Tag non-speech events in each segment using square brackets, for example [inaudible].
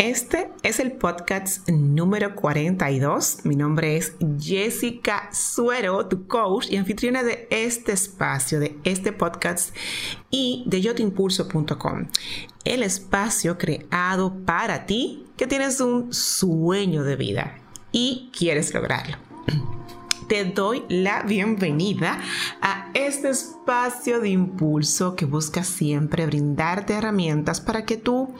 Este es el podcast número 42. Mi nombre es Jessica Suero, tu coach y anfitriona de este espacio, de este podcast y de yotimpulso.com. El espacio creado para ti que tienes un sueño de vida y quieres lograrlo [clears throat] te doy la bienvenida a este espacio de impulso que busca siempre brindarte herramientas para que tú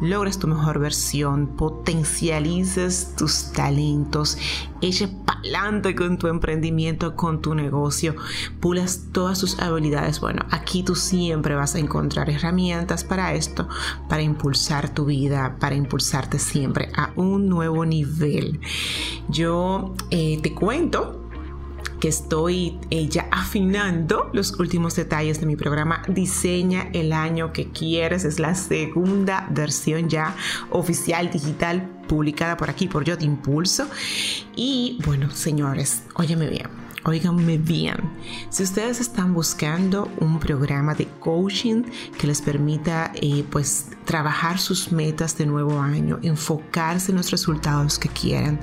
logres tu mejor versión, potencialices tus talentos, eches pa'lante con tu emprendimiento, con tu negocio, pulas todas tus habilidades. Bueno, aquí tú siempre vas a encontrar herramientas para esto, para impulsar tu vida, para impulsarte siempre a un nuevo nivel. Yo eh, te cuento estoy eh, ya afinando los últimos detalles de mi programa Diseña el año que quieres. Es la segunda versión ya oficial digital publicada por aquí por Yo Te Impulso. Y bueno, señores, óyeme bien Óiganme bien, si ustedes están buscando un programa de coaching que les permita eh, pues trabajar sus metas de nuevo año, enfocarse en los resultados que quieran,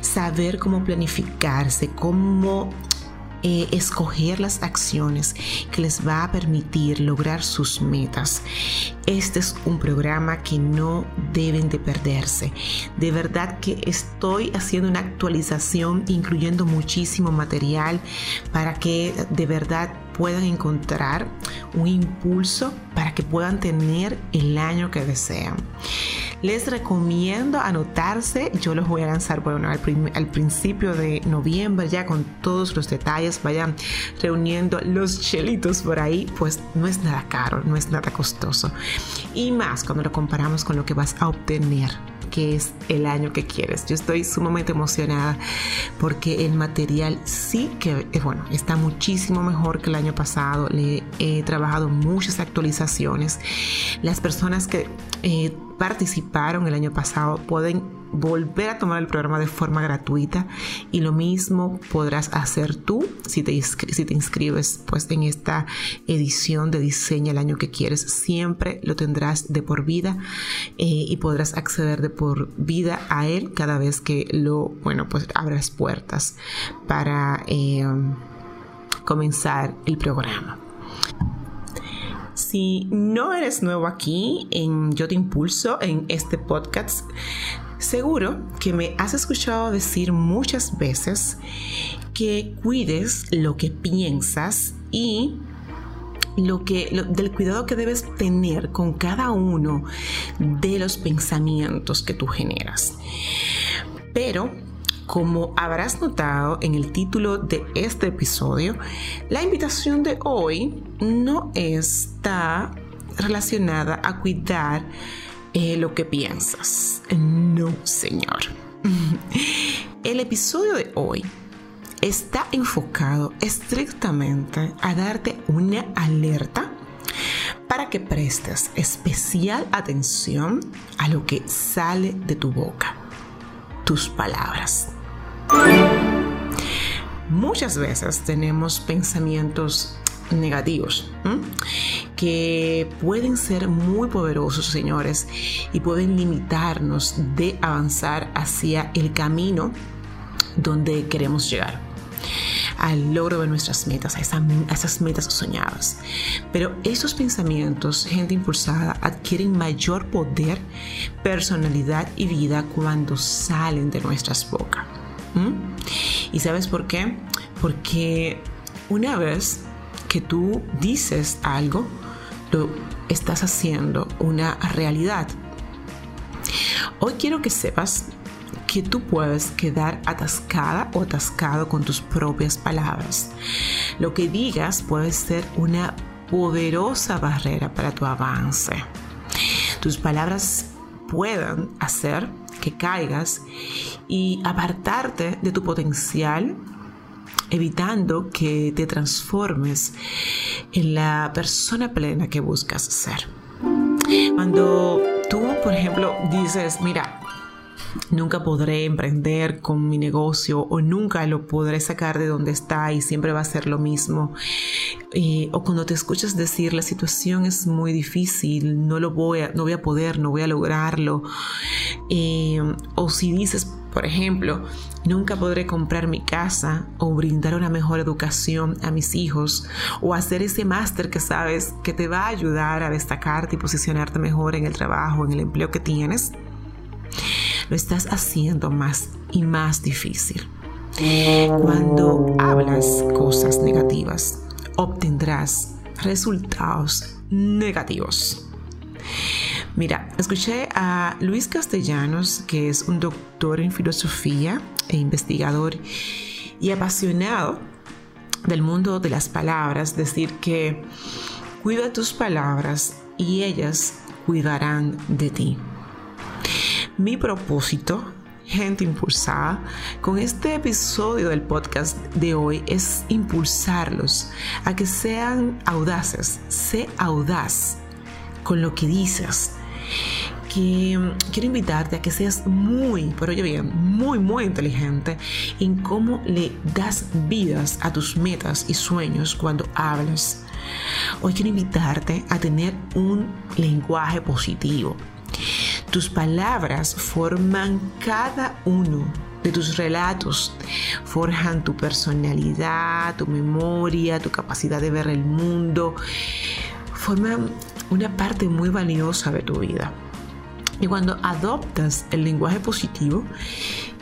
saber cómo planificarse, cómo eh, escoger las acciones que les va a permitir lograr sus metas. Este es un programa que no deben de perderse. De verdad que estoy haciendo una actualización incluyendo muchísimo material para que de verdad puedan encontrar un impulso para que puedan tener el año que desean. Les recomiendo anotarse, yo los voy a lanzar bueno, al, principio de noviembre ya con todos los detalles, vayan reuniendo los chelitos por ahí, pues no es nada caro, no es nada costoso. Y más cuando lo comparamos con lo que vas a obtener que es el año que quieres. Yo estoy sumamente emocionada porque el material sí que, eh, bueno, está muchísimo mejor que el año pasado. Le he trabajado muchas actualizaciones. Las personas que eh, participaron el año pasado pueden volver a tomar el programa de forma gratuita y lo mismo podrás hacer tú si te, si te inscribes pues en esta edición de diseño el año que quieres. Siempre lo tendrás de por vida eh, y podrás acceder de por vida a él cada vez que lo bueno pues abras puertas para eh, comenzar el programa si no eres nuevo aquí en Yo Te Impulso, en este podcast, seguro que me has escuchado decir muchas veces que cuides lo que piensas y lo que, del cuidado que debes tener con cada uno de los pensamientos que tú generas. Pero como habrás notado en el título de este episodio, la invitación de hoy no está relacionada a cuidar eh, lo que piensas. No, señor. [laughs] El episodio de hoy está enfocado estrictamente a darte una alerta para que prestes especial atención a lo que sale de tu boca, tus palabras. Muchas veces tenemos pensamientos negativos que pueden ser muy poderosos, señores, y pueden limitarnos de avanzar hacia el camino donde queremos llegar al logro de nuestras metas, a, a, esas metas soñadas. Pero esos pensamientos, gente impulsada, adquieren mayor poder, personalidad y vida cuando salen de nuestras bocas. ¿Y sabes por qué? Porque una vez que tú dices algo, lo estás haciendo una realidad. Hoy quiero que sepas que tú puedes quedar atascada o atascado con tus propias palabras. Lo que digas puede ser una poderosa barrera para tu avance. Tus palabras pueden hacer que caigas y apartarte de tu potencial, evitando que te transformes en la persona plena que buscas ser. Cuando tú, por ejemplo, dices, mira, nunca podré emprender con mi negocio o nunca lo podré sacar de donde está y siempre va a ser lo mismo. o cuando te escuchas decir la situación es muy difícil, no lo voy a, no voy a poder, no voy a lograrlo. O si dices, por ejemplo, nunca podré comprar mi casa o brindar una mejor educación a mis hijos o hacer ese máster que sabes que te va a ayudar a destacarte y posicionarte mejor en el trabajo, en el empleo que tienes, lo estás haciendo más y más difícil. Cuando hablas cosas negativas, obtendrás resultados negativos. Mira, escuché a Luis Castellanos, que es un doctor en filosofía e investigador y apasionado del mundo de las palabras, decir que cuida tus palabras y ellas cuidarán de ti. Mi propósito, gente impulsada, con este episodio del podcast de hoy es impulsarlos a que sean audaces. Sé audaz con lo que dices que quiero invitarte a que seas muy, pero oye bien, muy, muy inteligente en cómo le das vidas a tus metas y sueños cuando hablas. Hoy quiero invitarte a tener un lenguaje positivo. Tus palabras forman cada uno de tus relatos, forjan tu personalidad, tu memoria, tu capacidad de ver el mundo, forman una parte muy valiosa de tu vida. Y cuando adoptas el lenguaje positivo,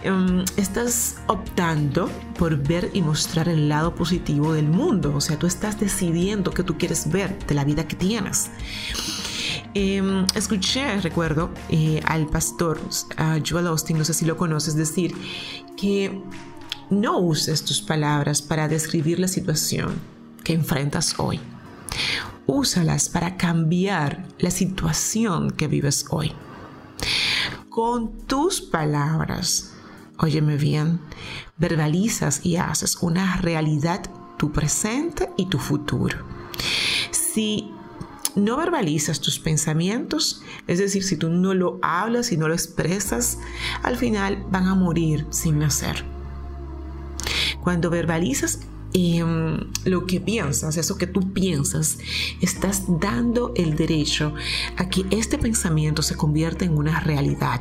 em, estás optando por ver y mostrar el lado positivo del mundo. O sea, tú estás decidiendo qué tú quieres ver de la vida que tienes. Em, escuché, recuerdo, eh, al pastor Joel Austin, no sé si lo conoces, decir que no uses tus palabras para describir la situación que enfrentas hoy úsalas para cambiar la situación que vives hoy. Con tus palabras, óyeme bien, verbalizas y haces una realidad tu presente y tu futuro. Si no verbalizas tus pensamientos, es decir, si tú no lo hablas y no lo expresas, al final van a morir sin nacer. Cuando verbalizas Em, lo que piensas, eso que tú piensas, estás dando el derecho a que este pensamiento se convierta en una realidad.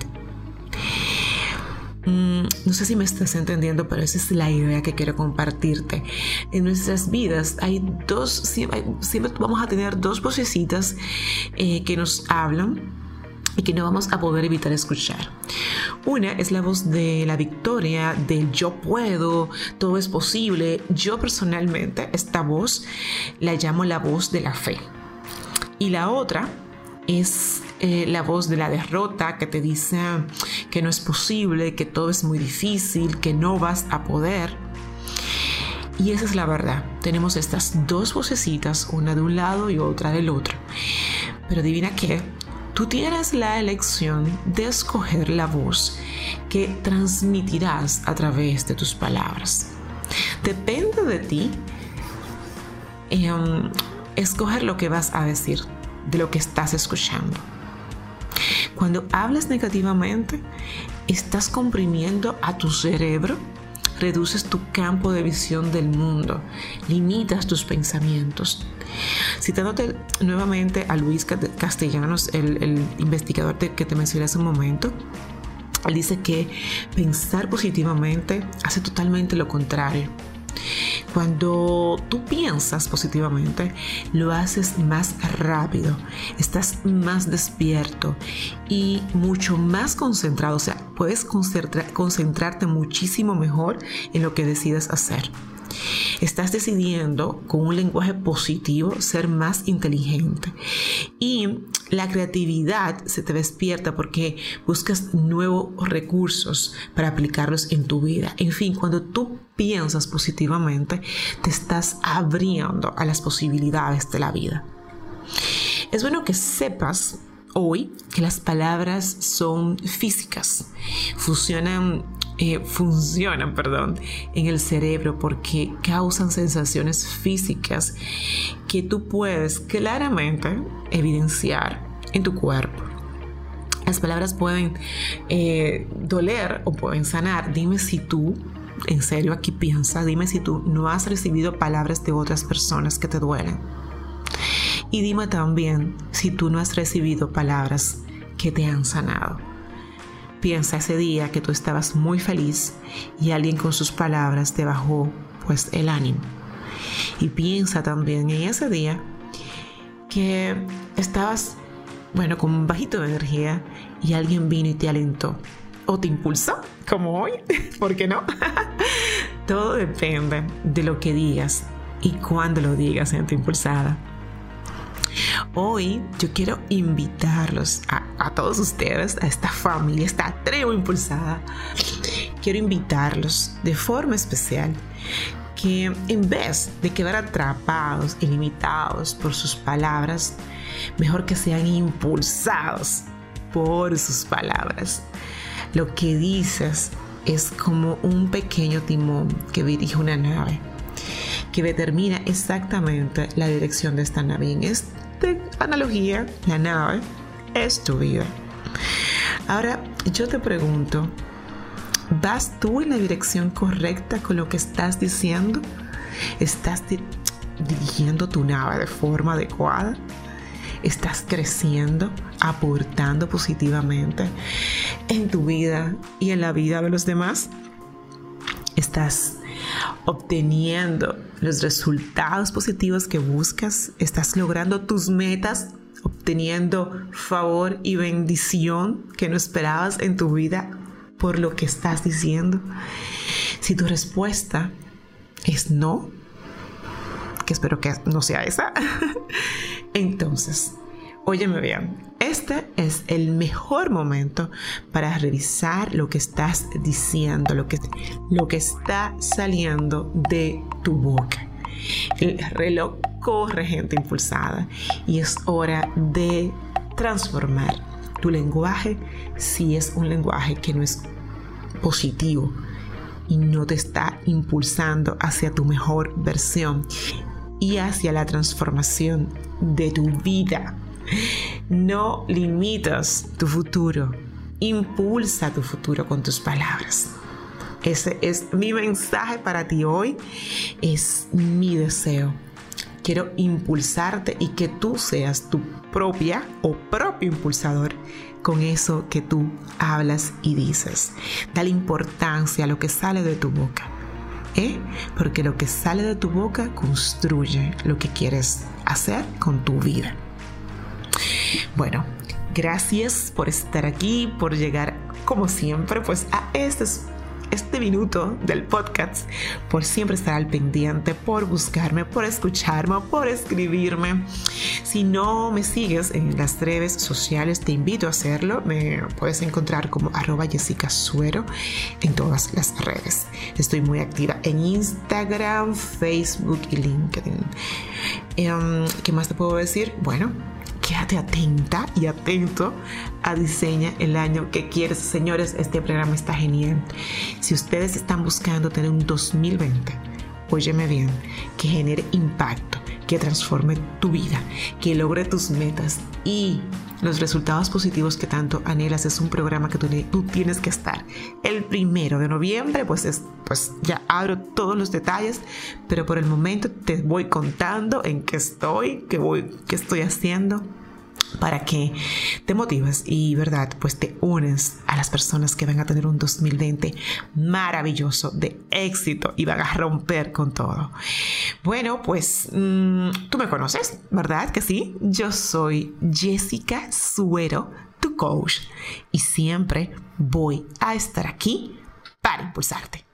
Mm, no sé si me estás entendiendo, pero esa es la idea que quiero compartirte. En nuestras vidas hay dos, siempre, vamos a tener dos vocecitas eh, que nos hablan y que no vamos a poder evitar escuchar. Una es la voz de la victoria, del yo puedo, todo es posible. Yo personalmente esta voz la llamo la voz de la fe. Y la otra es eh, la voz de la derrota que te dice que no es posible, que todo es muy difícil, que no vas a poder. Y esa es la verdad. Tenemos estas dos vocecitas, una de un lado y otra del otro. Pero adivina qué, Tú tienes la elección de escoger la voz que transmitirás a través de tus palabras. Depende de ti em, escoger lo que vas a decir, de lo que estás escuchando. Cuando hablas negativamente, estás comprimiendo a tu cerebro reduces tu campo de visión del mundo, limitas tus pensamientos. Citándote nuevamente a Luis Castellanos, el, investigador que te mencioné hace un momento, él dice que pensar positivamente hace totalmente lo contrario. Cuando tú piensas positivamente, lo haces más rápido, estás más despierto y mucho más concentrado. O sea, puedes concentrarte muchísimo mejor en lo que decides hacer. Estás decidiendo con un lenguaje positivo ser más inteligente y la creatividad se te despierta porque buscas nuevos recursos para aplicarlos en tu vida. En fin, cuando tú piensas positivamente, te estás abriendo a las posibilidades de la vida. Es bueno que sepas hoy que las palabras son físicas, funcionan eh, funcionan perdón, en el cerebro porque causan sensaciones físicas que tú puedes claramente evidenciar en tu cuerpo. Las palabras pueden eh, doler o pueden sanar. Dime si tú, en serio aquí piensa, dime si tú no has recibido palabras de otras personas que te duelen. Y dime también si tú no has recibido palabras que te han sanado. Piensa ese día que tú estabas muy feliz y alguien con sus palabras te bajó pues el ánimo. Y piensa también en ese día que estabas, bueno, con un bajito de energía y alguien vino y te alentó o te impulsó, como hoy, [laughs] ¿por qué no? [laughs] Todo depende de lo que digas y cuándo lo digas, gente impulsada. Hoy yo quiero invitarlos a, todos ustedes, a esta familia, esta tribu impulsada. Quiero invitarlos de forma especial que en vez de quedar atrapados y limitados por sus palabras, mejor que sean impulsados por sus palabras. Lo que dices es como un pequeño timón que dirige una nave, determina exactamente la dirección de esta nave. En esta analogía, la nave es tu vida. Ahora, yo te pregunto, ¿Vas tú en la dirección correcta con lo que estás diciendo? ¿Estás dirigiendo tu nave de forma adecuada? ¿Estás creciendo, aportando positivamente en tu vida y en la vida de los demás? ¿Estás obteniendo los resultados positivos que buscas? ¿Estás logrando tus metas? obteniendo favor y bendición que no esperabas en tu vida por lo que estás diciendo? Si tu respuesta es no, que espero que no sea esa, [laughs] entonces, óyeme bien, este es el mejor momento para revisar lo que estás diciendo, lo que, lo que está saliendo de tu boca. El reloj corre gente impulsada y es hora de transformar tu lenguaje si es un lenguaje que no es positivo y no te está impulsando hacia tu mejor versión y hacia la transformación de tu vida. No limitas tu futuro, impulsa tu futuro con tus palabras. Ese es mi mensaje para ti hoy, es mi deseo quiero impulsarte y que tú seas tu propia o propio impulsador con eso que tú hablas y dices. Dale importancia a lo que sale de tu boca. ¿eh? Porque lo que sale de tu boca construye lo que quieres hacer con tu vida. Bueno, gracias por estar aquí, por llegar como siempre pues a este este minuto del podcast, por siempre estar al pendiente, por buscarme, por escucharme, por escribirme. Si no me sigues en las redes sociales, te invito a hacerlo. Me puedes encontrar como arroba Jessica Suero en todas las redes. Estoy muy activa en Instagram, Facebook y LinkedIn. Em, ¿Qué más te puedo decir? Bueno, quédate atenta y atento a Diseña el año que quieres. Señores, este programa está genial. Si ustedes están buscando tener un 2020, óyeme bien, que genere impacto, que transforme tu vida, que logre tus metas y los resultados positivos que tanto anhelas es un programa que tú, tienes que estar. El primero de noviembre, pues, es, pues ya abro todos los detalles, pero por el momento te voy contando en qué estoy, qué, voy, qué estoy haciendo para que te motives y, ¿verdad? Pues te unes a las personas que van a tener un 2020 maravilloso, de éxito y van a romper con todo. Bueno, pues mm, tú me conoces, ¿verdad? Que sí. Yo soy Jessica Suero, tu coach, y siempre voy a estar aquí para impulsarte.